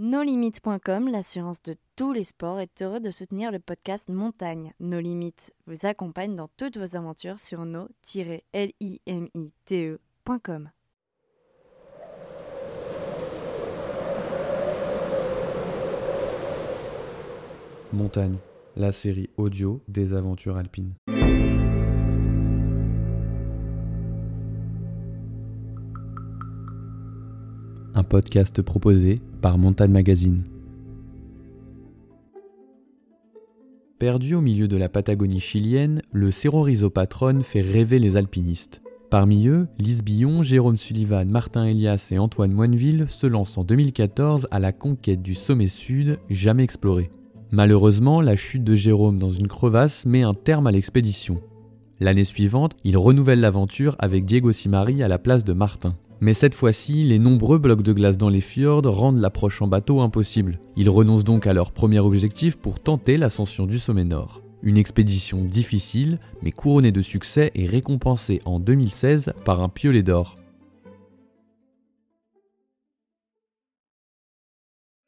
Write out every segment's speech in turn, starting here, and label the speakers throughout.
Speaker 1: NoLimites.com, l'assurance de tous les sports, est heureux de soutenir le podcast Montagne. No Limites vous accompagne dans toutes vos aventures sur no-limite.com.
Speaker 2: Montagne, la série audio des aventures alpines. Podcast proposé par Montagne Magazine. Perdu au milieu de la Patagonie chilienne, le Cerro Rhizopatron fait rêver les alpinistes. Parmi eux, Lise Billon, Jérôme Sullivan, Martin Elias et Antoine Moineville se lancent en 2014 à la conquête du sommet sud jamais exploré. Malheureusement, la chute de Jérôme dans une crevasse met un terme à l'expédition. L'année suivante, il renouvelle l'aventure avec Diego Simari à la place de Martin. Mais cette fois-ci, les nombreux blocs de glace dans les fjords rendent l'approche en bateau impossible. Ils renoncent donc à leur premier objectif pour tenter l'ascension du sommet nord. Une expédition difficile, mais couronnée de succès et récompensée en 2016 par un piolet d'or.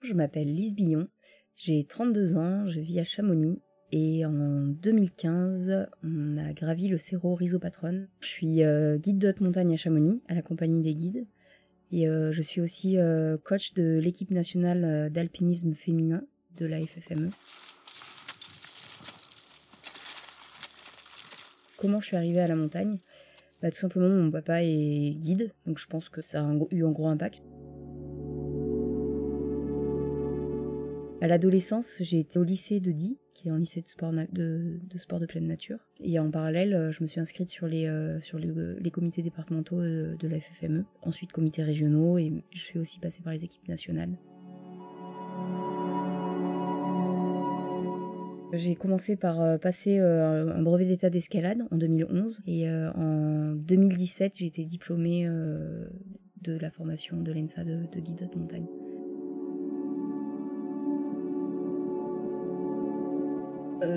Speaker 3: Je m'appelle Lise Billon, j'ai 32 ans, je vis à Chamonix et en 2015, on a gravi le Cerro Rhizopatron. Je suis euh, guide de haute montagne à Chamonix, à la compagnie des guides. Et euh, je suis aussi euh, coach de l'équipe nationale d'alpinisme féminin de la FFME. Comment je suis arrivée à la montagne? Bah, Tout simplement, mon papa est guide, donc je pense que ça a eu un gros impact. À l'adolescence, j'ai été au lycée de Die, qui est un lycée de sport, de, pleine nature. Et en parallèle, euh, je me suis inscrite sur les, euh, les, comités départementaux de, la FFME, ensuite comités régionaux, et je suis aussi passée par les équipes nationales. J'ai commencé par euh, passer un brevet d'état d'escalade en 2011 et en 2017 j'ai été diplômée de la formation de l'ENSA de guide de montagne.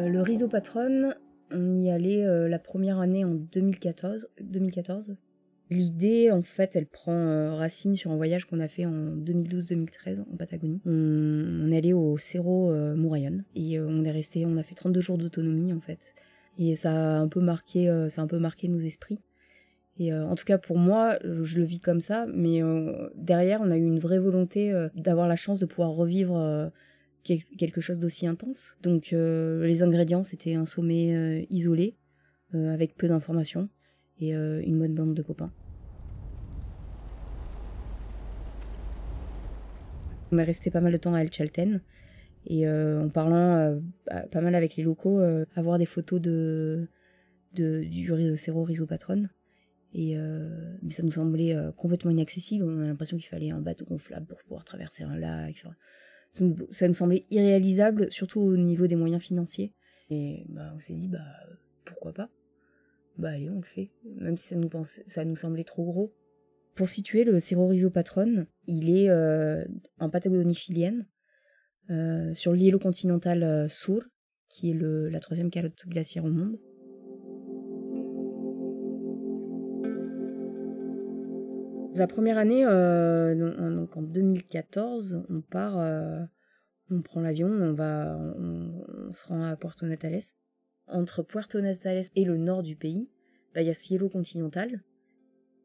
Speaker 3: Euh, le rhizopatron, on y allait euh, la première année en 2014. 2014. L'idée, en fait, elle prend euh, racine sur un voyage qu'on a fait en 2012-2013 en Patagonie. On, est allé au Cerro Mourayon et on est resté, on a fait 32 jours d'autonomie en fait. Et ça a un peu marqué, ça un peu marqué nos esprits. Et en tout cas pour moi, je le vis comme ça, mais derrière, on a eu une vraie volonté d'avoir la chance de pouvoir revivre quelque chose d'aussi intense. Donc euh, les ingrédients, c'était un sommet euh, isolé, euh, avec peu d'informations, et une bonne bande de copains. On est resté pas mal de temps à El Chalten, et en parlant pas mal avec les locaux, avoir des photos de, de du Cerro Rhizopatron. Et mais ça nous semblait complètement inaccessible. On a l'impression qu'il fallait un bateau gonflable pour pouvoir traverser un lac ça nous semblait irréalisable, surtout au niveau des moyens financiers. Et bah, on s'est dit, bah, pourquoi pas? Bah allez, on le fait, même si ça nous, semblait trop gros. Pour situer le Cerro Patron, il est euh, en Patagonie chilienne, euh, sur l'îlot continental euh, Sur, qui est la troisième calotte glaciaire au monde. La première année, euh, donc en 2014, on part, euh, on prend l'avion, on va, on, se rend à Puerto Natales. Entre Puerto Natales et le nord du pays, bah, il y a cielo continental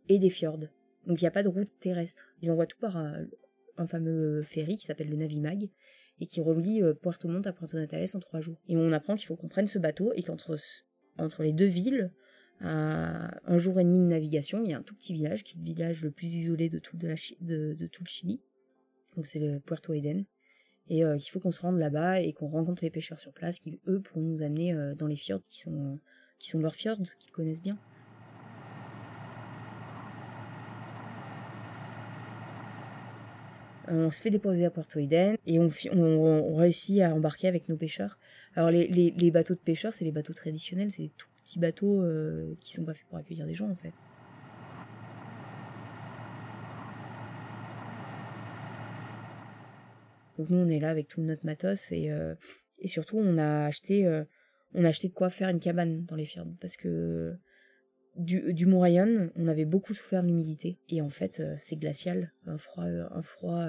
Speaker 3: et des fjords. Donc il n'y a pas de route terrestre. Ils envoient tout par un, fameux ferry qui s'appelle le Navimag et qui relie euh, Puerto Montt à Puerto Natales en trois jours. Et on apprend qu'il faut qu'on prenne ce bateau et qu'entre entre les deux villes, un jour et demi de navigation, il y a un tout petit village, qui est le village le plus isolé de tout, le Chili. Donc c'est le Puerto Eden. Et euh, il faut qu'on se rende là-bas et qu'on rencontre les pêcheurs sur place qui, eux, pourront nous amener euh, dans les fjords qui sont, leurs fjords, qu'ils connaissent bien. On se fait déposer à Puerto Eden et on, réussit à embarquer avec nos pêcheurs. Alors les, les, bateaux de pêcheurs, c'est les bateaux traditionnels, c'est tout petits bateaux euh, qui sont pas faits pour accueillir des gens en fait. Donc nous on est là avec tout notre matos et, euh, surtout on a acheté euh, on a acheté de quoi faire une cabane dans les firmes parce que du, du Mourayon, on avait beaucoup souffert de l'humidité et en fait c'est glacial, un froid un froid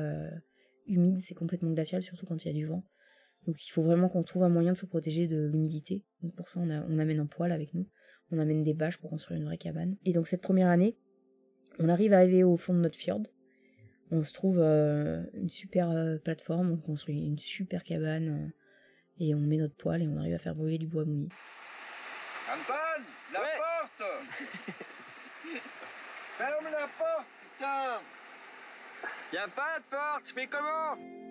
Speaker 3: humide, c'est complètement glacial, surtout quand il y a du vent. Donc il faut vraiment qu'on trouve un moyen de se protéger de l'humidité. Donc pour ça, on, on amène un poêle avec nous. On amène des bâches pour construire une vraie cabane. Et donc cette première année, on arrive à aller au fond de notre fjord. On se trouve euh, une super euh, plateforme, on construit une super cabane euh, et on met notre poêle et on arrive à faire brûler du bois mouillé.
Speaker 4: Antoine, la porte Ferme la porte, putain
Speaker 5: Y a pas de porte, je fais comment?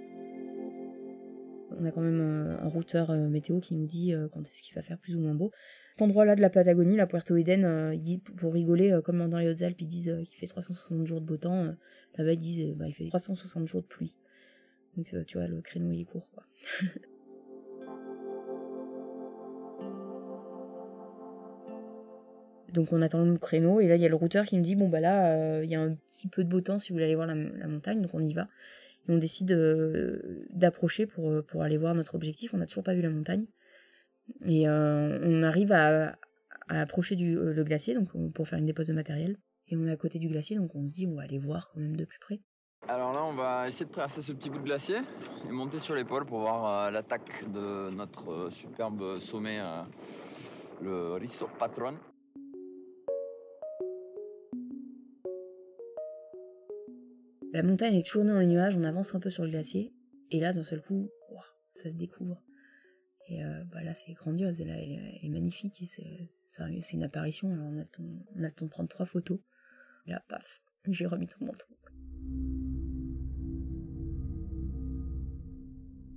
Speaker 3: On a quand même un routeur météo qui nous dit quand est-ce qu'il va faire plus ou moins beau. Cet endroit-là de la Patagonie, la Puerto Eden, pour rigoler, comme dans les Hautes-Alpes, ils disent qu'il fait 360 jours de beau temps. Là-bas, ils disent bah, fait 360 jours de pluie. Donc, tu vois, le créneau, il est court. Donc on attend le créneau et là il y a le routeur qui nous dit bon bah là il y a un petit peu de beau temps si vous voulez aller voir la, montagne donc on y va on décide d'approcher pour, pour aller voir notre objectif on n'a toujours pas vu la montagne et on arrive à, approcher le glacier pour faire une dépose de matériel et on est à côté du glacier donc on se dit on va aller voir quand même de plus près.
Speaker 5: Alors là on va essayer de traverser ce petit bout de glacier et monter sur l'épaule pour voir l'attaque de notre superbe sommet le Risso Patron.
Speaker 3: La montagne est toujours dans les nuages, on avance un peu sur le glacier, et là, d'un seul coup, ça se découvre. Et euh, bah là, c'est grandiose, elle, est magnifique, c'est une apparition. on, a le temps de prendre trois photos. Et là, paf, j'ai remis tout manteau.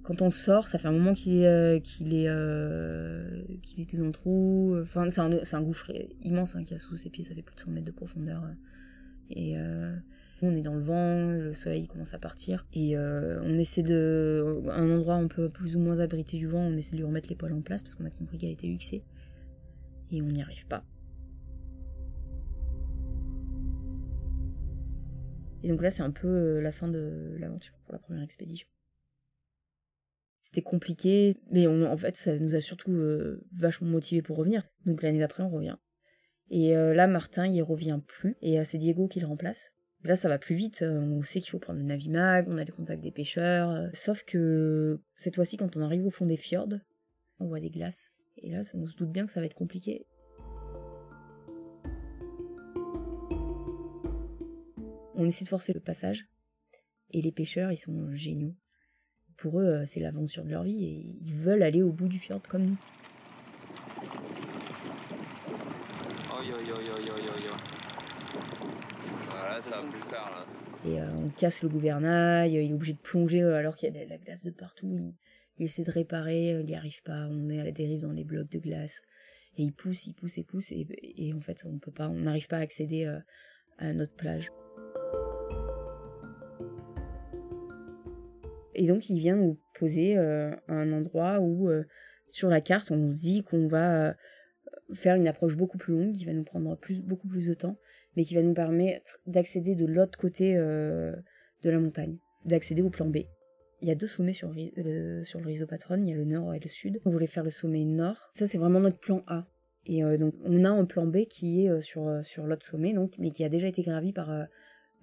Speaker 3: Quand on sort, ça fait un moment qu'il euh, euh, était dans le trou. Enfin, c'est un, gouffre immense hein, qui a sous ses pieds, ça fait plus de 100 mètres de profondeur. Et on est dans le vent, le soleil commence à partir et euh, on essaie de un endroit un peu plus ou moins abrité du vent, on essaie de lui remettre les poils en place parce qu'on a compris qu'elle était luxée et on n'y arrive pas. Et donc là, c'est un peu euh, la fin de l'aventure pour la première expédition. C'était compliqué, mais en fait, ça nous a surtout euh, vachement motivés pour revenir. Donc l'année d'après, on revient. Et là, Martin, il revient plus, et c'est Diego qui le remplace. Là, ça va plus vite. Euh, on sait qu'il faut prendre le Navimag, on a les contacts des pêcheurs. Euh, sauf que cette fois-ci, quand on arrive au fond des fjords, on voit des glaces. Et là, on se doute bien que ça va être compliqué. On essaie de forcer le passage. Et les pêcheurs, ils sont géniaux. Pour eux, euh, c'est l'aventure de leur vie et ils veulent aller au bout du fjord comme nous. Et euh, on casse le gouvernail, il est obligé de plonger euh, alors qu'il y a de la glace de partout. Il, essaie de réparer, euh, il n'y arrive pas. On est à la dérive dans les blocs de glace. Et il pousse, il pousse et pousse. Et, en fait, on peut pas, on n'arrive pas à accéder à notre plage. Et donc, il vient nous poser un endroit où, sur la carte, on nous dit qu'on va faire une approche beaucoup plus longue, qui va nous prendre beaucoup plus de temps mais qui va nous permettre d'accéder de l'autre côté euh, de la montagne, d'accéder au plan B. Il y a deux sommets sur le, sur réseau Patron, il y a le nord et le sud. On voulait faire le sommet nord. Ça, c'est vraiment notre plan A. Et euh, donc, on a un plan B qui est euh, sur, sur l'autre sommet, donc, mais qui a déjà été gravi par,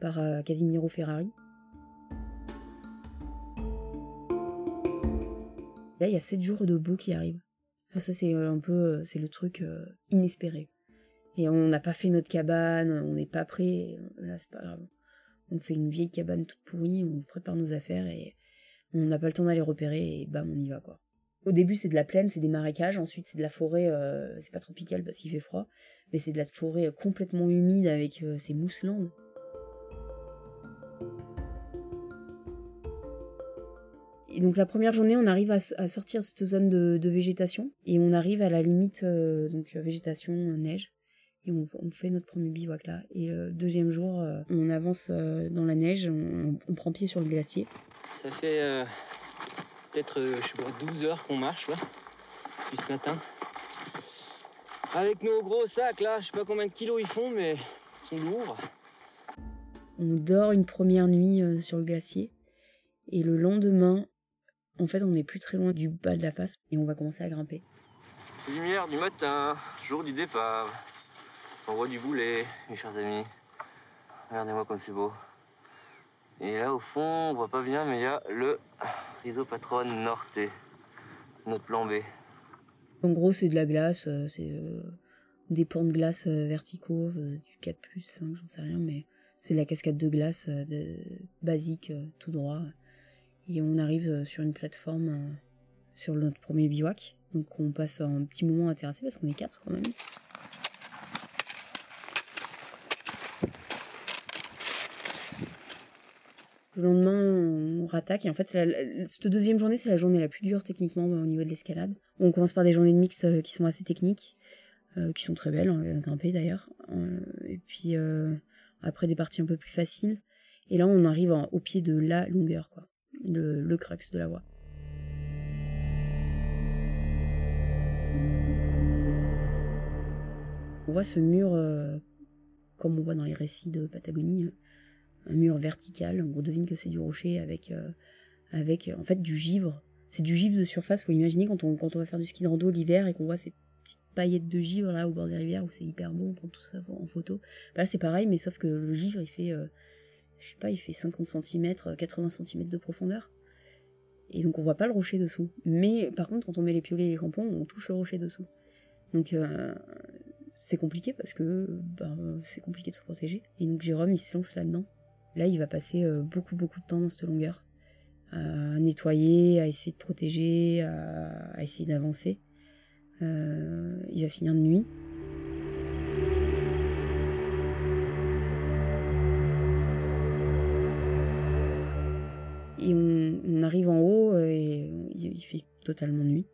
Speaker 3: par Casimiro Ferrari. Là, il y a 7 jours de beau qui arrivent. Ça, c'est un peu c'est le truc inespéré. Et on n'a pas fait notre cabane, on n'est pas prêt. Là, c'est pas grave. On fait une vieille cabane toute pourrie, on prépare nos affaires et on n'a pas le temps d'aller repérer et bam, on y va quoi. Au début, c'est de la plaine, c'est des marécages. Ensuite, c'est de la forêt. Euh, c'est pas tropical parce qu'il fait froid, mais c'est de la forêt euh, complètement humide avec euh, ces mousselandes. Et donc la première journée, on arrive à, sortir cette zone de, végétation et on arrive à la limite donc végétation neige et on, fait notre premier bivouac là. Et le deuxième jour, euh, on avance euh, dans la neige, on, prend pied sur le glacier.
Speaker 6: Ça fait euh, peut-être, je sais pas, 12 heures qu'on marche là, depuis ce matin. Avec nos gros sacs là, je sais pas combien de kilos ils font, mais ils sont lourds.
Speaker 3: On dort une première nuit sur le glacier. Et le lendemain, en fait, on n'est plus très loin du bas de la face et on va commencer à grimper.
Speaker 6: Lumière du matin, jour du départ s'envoie du boulet, mes chers amis. Regardez-moi comme c'est beau. Et là, au fond, on voit pas bien, mais il y a le Rhizopatron Norte, notre plan B.
Speaker 3: En gros, c'est de la glace, euh, c'est euh, des pans de glace euh, verticaux, du 4 plus 5, j'en sais rien, mais c'est de la cascade de glace basique, tout droit. Et on arrive sur une plateforme sur notre premier bivouac. Donc on passe un petit moment à terrasser parce qu'on est quatre quand même. Le lendemain, on rattaque. Et en fait, cette deuxième journée, c'est la journée la plus dure techniquement au niveau de l'escalade. On commence par des journées de mix euh, qui sont assez techniques, euh, qui sont très belles, hein, à grimper d'ailleurs. Euh, et puis après, des parties un peu plus faciles. Et là, on arrive au pied de la longueur, quoi. Le, le crux de la voie. On voit ce mur, comme on voit dans les récits de Patagonie, un mur vertical. On devine que c'est du rocher avec, euh, avec euh, en fait du givre. C'est du givre de surface. Faut imaginer quand on, quand on va faire du ski de rando l'hiver et qu'on voit ces petites paillettes de givre là au bord des rivières où c'est hyper beau, on prend tout ça en photo. Là c'est pareil, mais sauf que le givre il fait, euh, je sais pas, il fait 50 cm, 80 cm de profondeur. Et donc on voit pas le rocher dessous. Mais par contre, quand on met les piolets et les crampons, on touche le rocher dessous. Donc c'est compliqué parce que bah, c'est compliqué de se protéger. Et donc Jérôme il se lance là-dedans. Là, il va passer euh, beaucoup, beaucoup de temps dans cette longueur. À nettoyer, à essayer de protéger, à, essayer d'avancer. Euh, il va finir de nuit. Et on, arrive en haut et il, fait totalement nuit.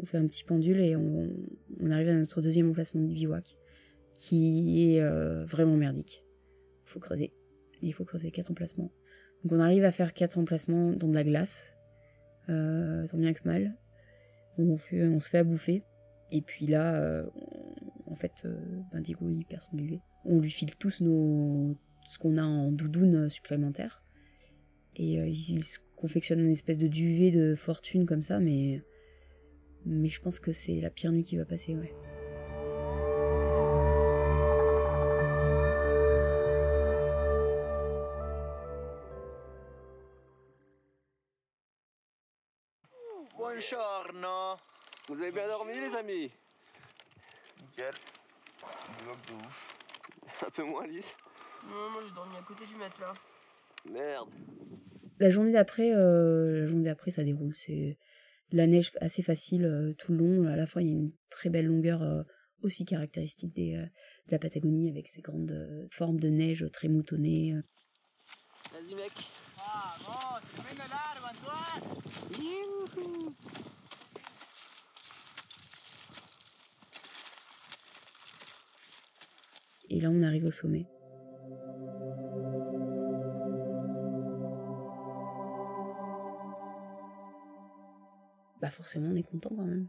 Speaker 3: On fait un petit pendule et on, arrive à notre deuxième emplacement du bivouac, qui est euh, vraiment merdique. Il faut creuser. Il faut creuser quatre emplacements. Donc on arrive à faire quatre emplacements dans de la glace, euh, tant bien que mal. On, se fait à bouffer. Et puis là, euh, en fait, euh, Bendigo il perd son duvet. On lui file tous nos, ce qu'on a en doudoune supplémentaire. Et il se confectionne une espèce de duvet de fortune comme ça, mais, mais je pense que c'est la pire nuit qui va passer, ouais.
Speaker 4: Buongiorno.
Speaker 6: Vous avez bien dormi, les amis
Speaker 4: Nickel. Bloc de ouf.
Speaker 6: Un peu moins lisse.
Speaker 7: Non, moi j'ai dormi à côté du matelas.
Speaker 6: Merde.
Speaker 3: La journée d'après, euh, la journée d'après, ça déroule. C'est de la neige assez facile euh, tout le long. À la fin, il y a une très belle longueur euh, aussi caractéristique des, euh, de la Patagonie avec ces grandes euh, formes de neige très moutonnées. Et là, on arrive au sommet. Bah forcément, on est content quand même.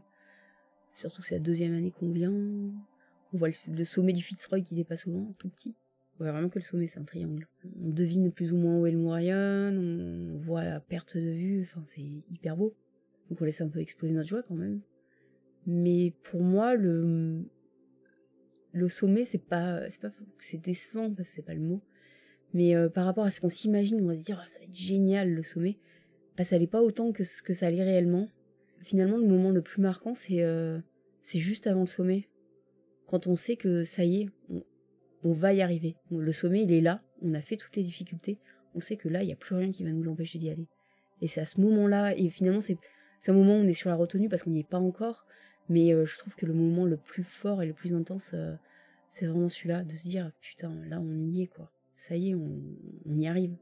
Speaker 3: Surtout que c'est la deuxième année qu'on vient. On voit le, le sommet du Fitzroy qui dépasse au loin, tout petit. Voit vraiment que le sommet, c'est un triangle. On devine plus ou moins où est le on voit la perte de vue, enfin c'est hyper beau. Donc on laisse un peu exploser notre joie quand même. Mais pour moi, le, le sommet, c'est pas, c'est pas, c'est décevant parce que c'est pas le mot. Mais euh, par rapport à ce qu'on s'imagine, on va se dire, Ah, ça va être génial le sommet. Bah, ça allait pas autant que ce que ça allait réellement. Finalement, le moment le plus marquant, c'est, euh, c'est juste avant le sommet. Quand on sait que ça y est, on, on va y arriver. Le sommet, il est là. On a fait toutes les difficultés. On sait que là, il n'y a plus rien qui va nous empêcher d'y aller. Et c'est à ce moment-là, et finalement, c'est, un moment où on est sur la retenue parce qu'on n'y est pas encore. Mais euh, je trouve que le moment le plus fort et le plus intense, euh, c'est vraiment celui-là, de se dire putain, là on y est quoi. Ça y est, on y arrive.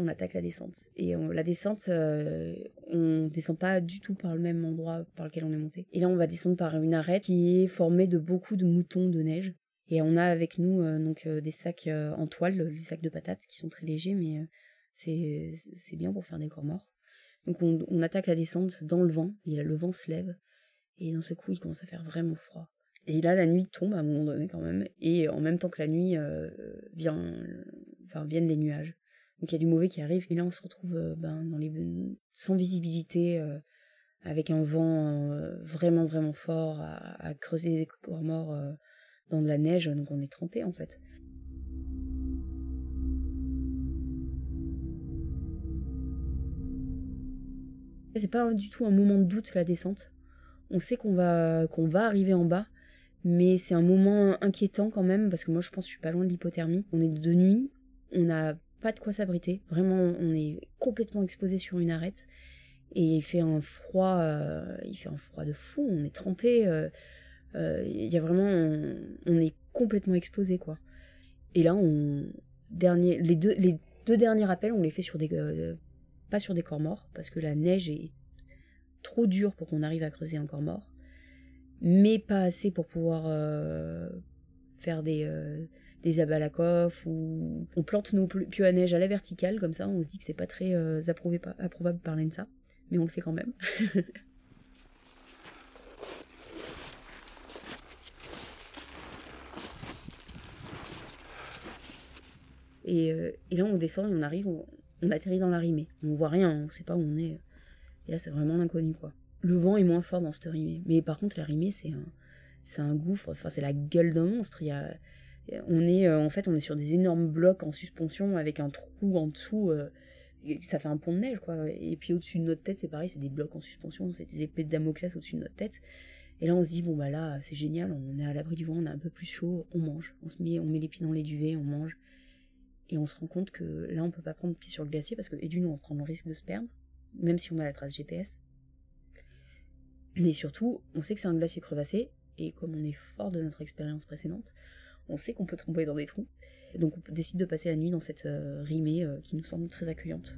Speaker 3: On attaque la descente. Et on- la descente, euh, on descend pas du tout par le même endroit par lequel on est monté. Et là, on va descendre par une arête qui est formée de beaucoup de moutons de neige. Et on a avec nous euh, donc euh, des sacs euh, en toile, des sacs de patates qui sont très légers, mais c'est c'est bien pour faire des corps morts. Donc on, attaque la descente dans le vent. Et là, le vent se lève. Et d'un seul coup, il commence à faire vraiment froid. Et là, la nuit tombe à un moment donné quand même. Et en même temps que la nuit, vient, viennent les nuages. Donc il y a du mauvais qui arrive. Et là, on se retrouve euh, ben, sans visibilité, euh, avec un vent euh, vraiment, vraiment fort, à, creuser des corps morts dans de la neige. Donc on est trempé en fait. C'est pas du tout un moment de doute la descente. On sait qu'on va, qu'on va arriver en bas, mais c'est un moment inquiétant quand même parce que moi je pense que je suis pas loin de l'hypothermie. On est de nuit, on n'a pas de quoi s'abriter. Vraiment, on est complètement exposé sur une arête et il fait un froid, euh, il fait un froid de fou. On est trempé. euh, euh, Il y a vraiment, on, est complètement exposé quoi. Et là, on dernier, les deux, les deux derniers appels, on les fait sur des, pas sur des corps morts parce que la neige est trop dure pour qu'on arrive à creuser un corps mort, mais pas assez pour pouvoir faire des, des abalakoff ou on plante nos pieux à neige à la verticale comme ça, on se dit que c'est pas très euh, approuvé par- approuvable par l'ENSA, mais on le fait quand même. Et, euh, et là, on descend et on arrive, on, atterrit dans la rimée. On voit rien, on sait pas où on est. Et là, c'est vraiment l'inconnu, quoi. Le vent est moins fort dans cette rimée. Mais par contre, la rimée, c'est un, un gouffre, enfin, c'est la gueule d'un monstre. Il y a, on est, euh, en fait, on est sur des énormes blocs en suspension avec un trou en dessous. euh, ça fait un pont de neige, quoi. Et puis au-dessus de notre tête, c'est pareil, c'est des blocs en suspension, c'est des épées de Damoclès au-dessus de notre tête. Et là, on se dit, bon, bah là, c'est génial, on est à l'abri du vent, on a un peu plus chaud, on mange. On se met, on met les pieds dans les duvets, on mange. Et on se rend compte que là, on peut pas prendre pied sur le glacier parce que, et d'une, on prend le risque de se perdre, même si on a la trace GPS. Mais surtout, on sait que c'est un glacier crevassé, et comme on est fort de notre expérience précédente, on sait qu'on peut tomber dans des trous. Donc on décide de passer la nuit dans cette euh, rimée euh, qui nous semble très accueillante.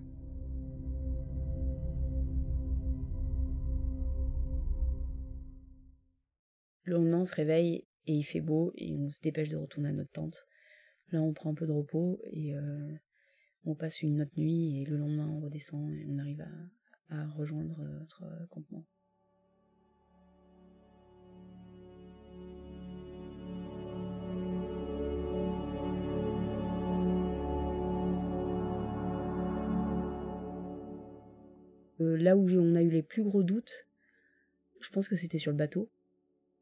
Speaker 3: Le lendemain, on se réveille et il fait beau et on se dépêche de retourner à notre tente. Là, on prend un peu de repos et euh, on passe une autre nuit et le lendemain, on redescend et on arrive à, à rejoindre notre campement. Euh, là où on a eu les plus gros doutes, je pense que c'était sur le bateau.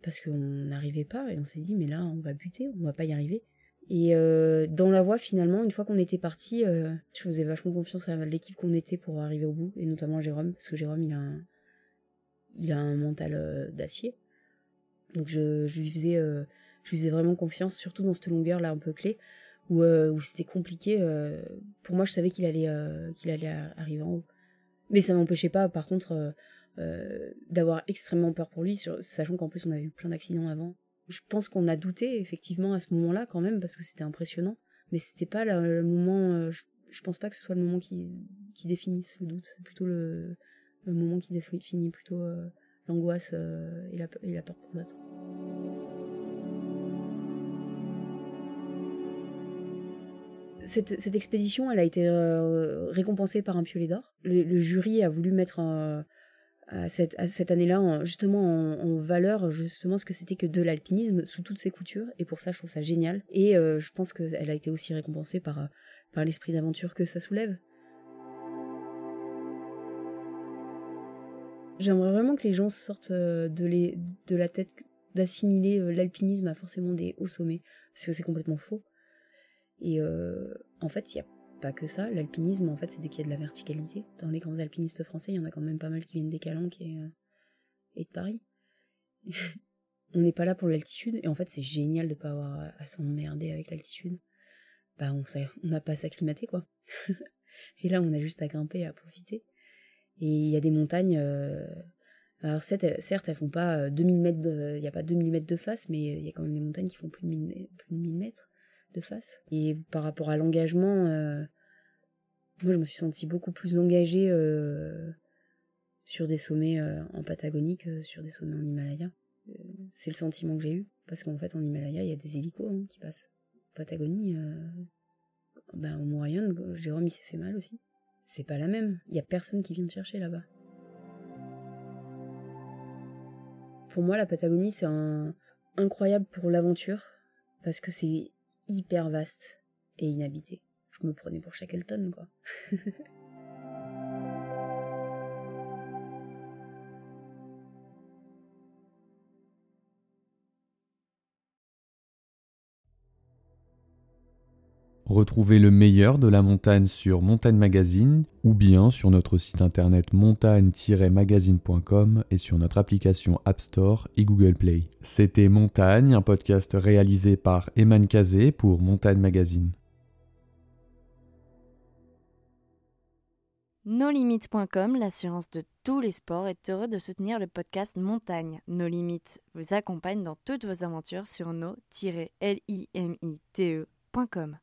Speaker 3: Parce qu'on n'arrivait pas et on s'est dit, mais là, on va buter, on va pas y arriver. Et euh, dans la voie, finalement, une fois qu'on était parti, euh, je faisais vachement confiance à l'équipe qu'on était pour arriver au bout, et notamment Jérôme, parce que Jérôme, il a un, mental d'acier. Donc je, lui faisais, vraiment confiance, surtout dans cette longueur là un peu clé, où, c'était compliqué. pour moi, je savais qu'il allait, qu'il allait arriver en haut. Mais ça m'empêchait pas, par contre, euh, euh, d'avoir extrêmement peur pour lui, sachant qu'en plus on avait eu plein d'accidents avant. Je pense qu'on a douté effectivement à ce moment-là quand même parce que c'était impressionnant, mais c'était pas le, moment. euh, je, je pense pas que ce soit le moment qui, définisse le doute, c'est plutôt le, moment qui définit plutôt l'angoisse et, la, et la peur pour l'autre. Cette, expédition, elle a été euh, récompensée par un piolet d'or. Le, jury a voulu mettre euh, à cette, année-là en- justement en, valeur justement ce que c'était que de l'alpinisme sous toutes ses coutures et pour ça je trouve ça génial et euh, je pense qu'elle a été aussi récompensée par, l'esprit d'aventure que ça soulève. J'aimerais vraiment que les gens sortent de, de la tête d'assimiler l'alpinisme à forcément des hauts sommets parce que c'est complètement faux. Et euh, en fait, il n'y a pas que ça. L'alpinisme, en fait, c'est dès qu'il y a de la verticalité. Dans les grands alpinistes français, il y en a quand même pas mal qui viennent des Calanques et, euh, et de Paris. on n'est pas là pour l'altitude, et en fait, c'est génial de pas avoir à, s'emmerder avec l'altitude. Bah, on n'a pas à s'acclimater, quoi. et là, on a juste à grimper, à profiter. Et il y a des montagnes. euh, Alors, certes, elles- font pas euh, 2000 mètres, de- il n'y a pas 2000 mètres de face, mais il y a quand même des montagnes qui font plus de 1000, mè- plus de 1000 mètres de face. Et par rapport à l'engagement, euh, moi je me suis sentie beaucoup plus engagée euh, sur des sommets euh, en Patagonie que sur des sommets en Himalaya. C'est le sentiment que j'ai eu, parce qu'en fait en Himalaya il y a des hélicos hein, qui passent. En Patagonie, ben, au Morayon, Jérôme il s'est fait mal aussi. C'est pas la même, il y a personne qui vient te chercher là-bas. Pour moi la Patagonie c'est incroyable pour l'aventure, parce que c'est hyper vaste et inhabité. je me prenais pour Shackleton, quoi.
Speaker 2: Retrouvez le meilleur de la montagne sur Montagne Magazine ou bien sur notre site internet montagne-magazine.com et sur notre application App Store et Google Play. C'était Montagne, un podcast réalisé par Eman Kazé pour Montagne Magazine.
Speaker 1: NoLimites.com, l'assurance de tous les sports, est heureux de soutenir le podcast Montagne. No Limites vous accompagne dans toutes vos aventures sur no-limite.com.